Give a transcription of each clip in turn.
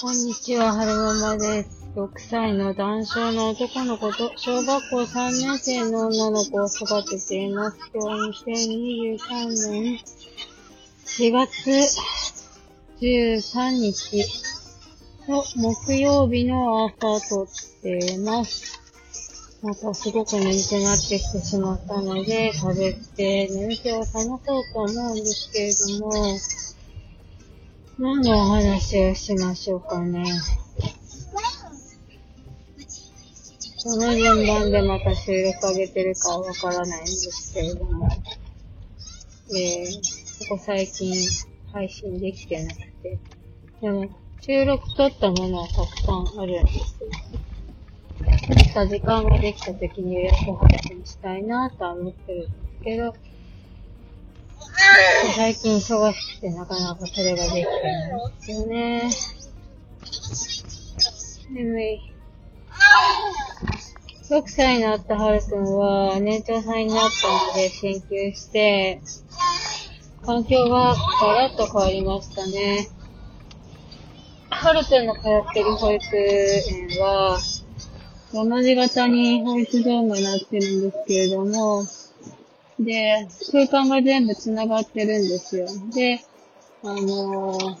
こんにちは、はるままです。6歳の男性の男の子と小学校3年生の女の子を育てています。今日2023年4月13日の木曜日の朝撮っています。またすごく眠くなってきてしまったので、喋って眠気を覚まそうと思うんですけれども、何のお話をしましょうかね。その順番でまた収録上げてるかわからないんですけれども、えー、ここ最近配信できてなくて、でも収録撮ったものはたくさんあるんですよ。撮った時間ができた時に予約配信したいなとは思ってるんですけど、最近忙しくてなかなかそれができてないんですよね。眠い。6歳になったはるくんは年長さんになったので進級して、環境がガラッと変わりましたね。はるくんの通ってる保育園は、山字型に保育ゾーンがなってるんですけれども、で、空間が全部繋がってるんですよ。で、あのー、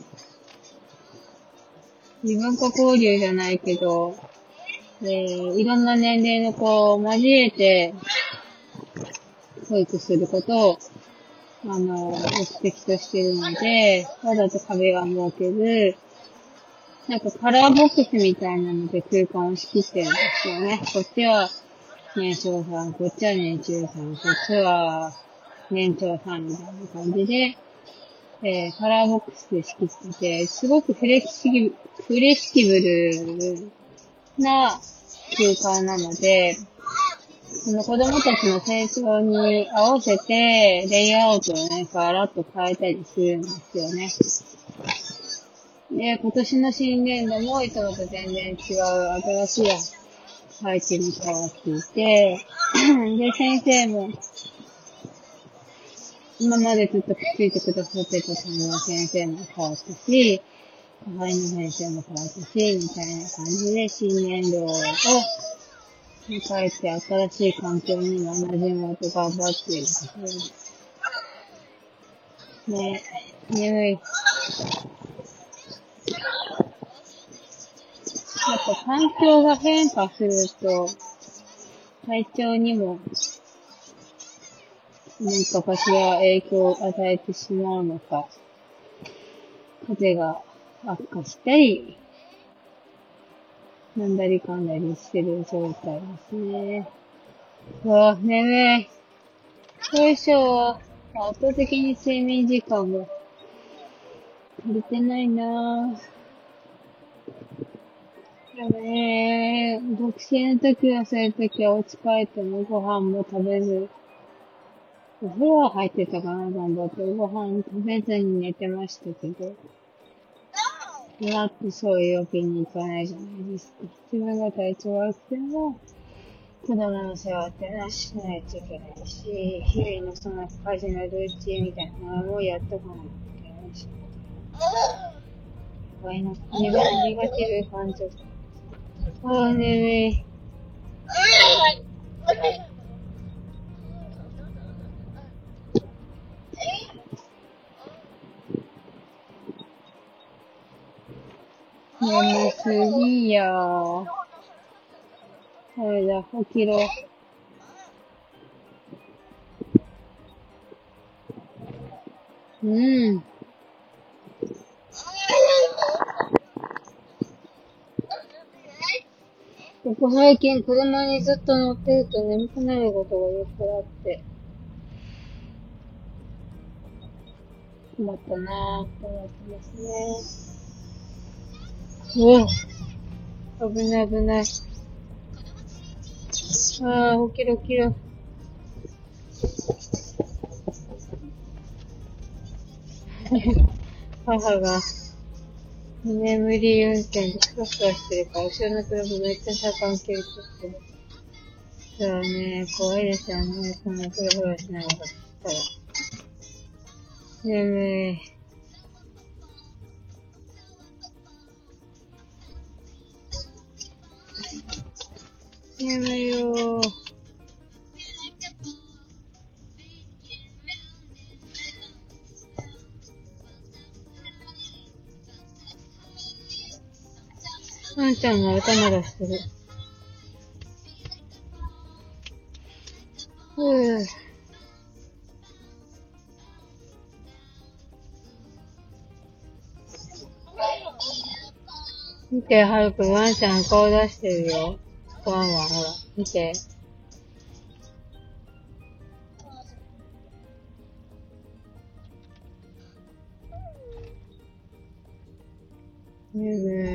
自分化交流じゃないけど、えー、いろんな年齢の子を交えて、保育することを、あの、目的としてるので、わざと壁が設けず、なんかカラーボックスみたいなので空間を仕切ってるんですよね。こっちは年少さん、こっちは年中さん、こっちは年長さんみたいな感じで、えー、カラーボックスで仕切ってて、すごくフレキシブル、フレキシブルな空間なので、その子供たちの成長に合わせて、レイアウトをね、ガラッと変えたりするんですよね。で、今年の新年度もいつもと全然違う新しい配置に変わっていて、で、先生も、今までずっとくっついてくださってたその先生も変わったし、後輩の先生も変わったし、みたいな感じで新年度を迎えて新しい環境にも馴染もうと頑張っているところです。ね眠い。やっぱ環境が変化すると、体調にも、何かかしら影響を与えてしまうのか、風が悪化したり、なんだりかんだりしてる状態ですね。うわ、眠い。よいしょ。圧倒的に睡眠時間が足りてないなぁ。でもね、独身の時はそういう時はお家帰ってもご飯も食べず、お風呂は入ってたかな、頑張って。ご飯食べずに寝てましたけど。だってそういうわけにいかないじゃないですか。自分が体調悪くても、子供の世話ってのはしないといけないし、日々のその家事のルーチンみたいなのもやっとかないといけないし。怖いな。感情。ああ、眠い。眠すぎやー。あれだ、起きろ。うん。ここ最近車にずっと乗ってると眠くなることがよくあって。困ったなぁ、と思ってますね。うわ危ない危ない。ああ、起きろ起きろ。母が、眠り運転でふわふわしてるから、後ろの車めっちゃ車間距離取ってる。そうね、怖いですよね。こんなふわふわしながらだったら。眠い。眠いよー。ワンちゃんが頭出してる。ふぅ。見て、はるくん、ワンちゃん顔出してるよ。ワンワン、ほら、見て。ねえねえ。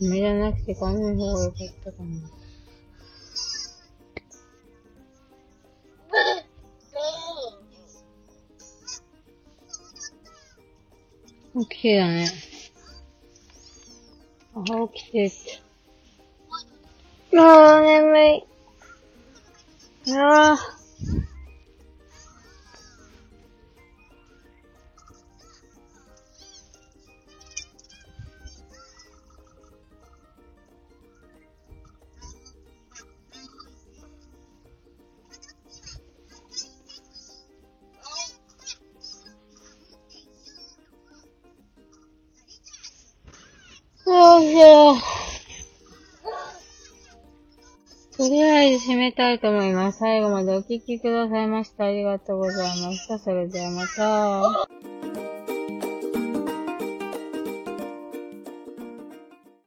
目じゃなくて、この方がよかったかな。起きてたね。あ、起きてた。ああ、眠い。ああ。とりあえず締めたいと思います。最後までお聞きくださいましたありがとうございました。それではまた。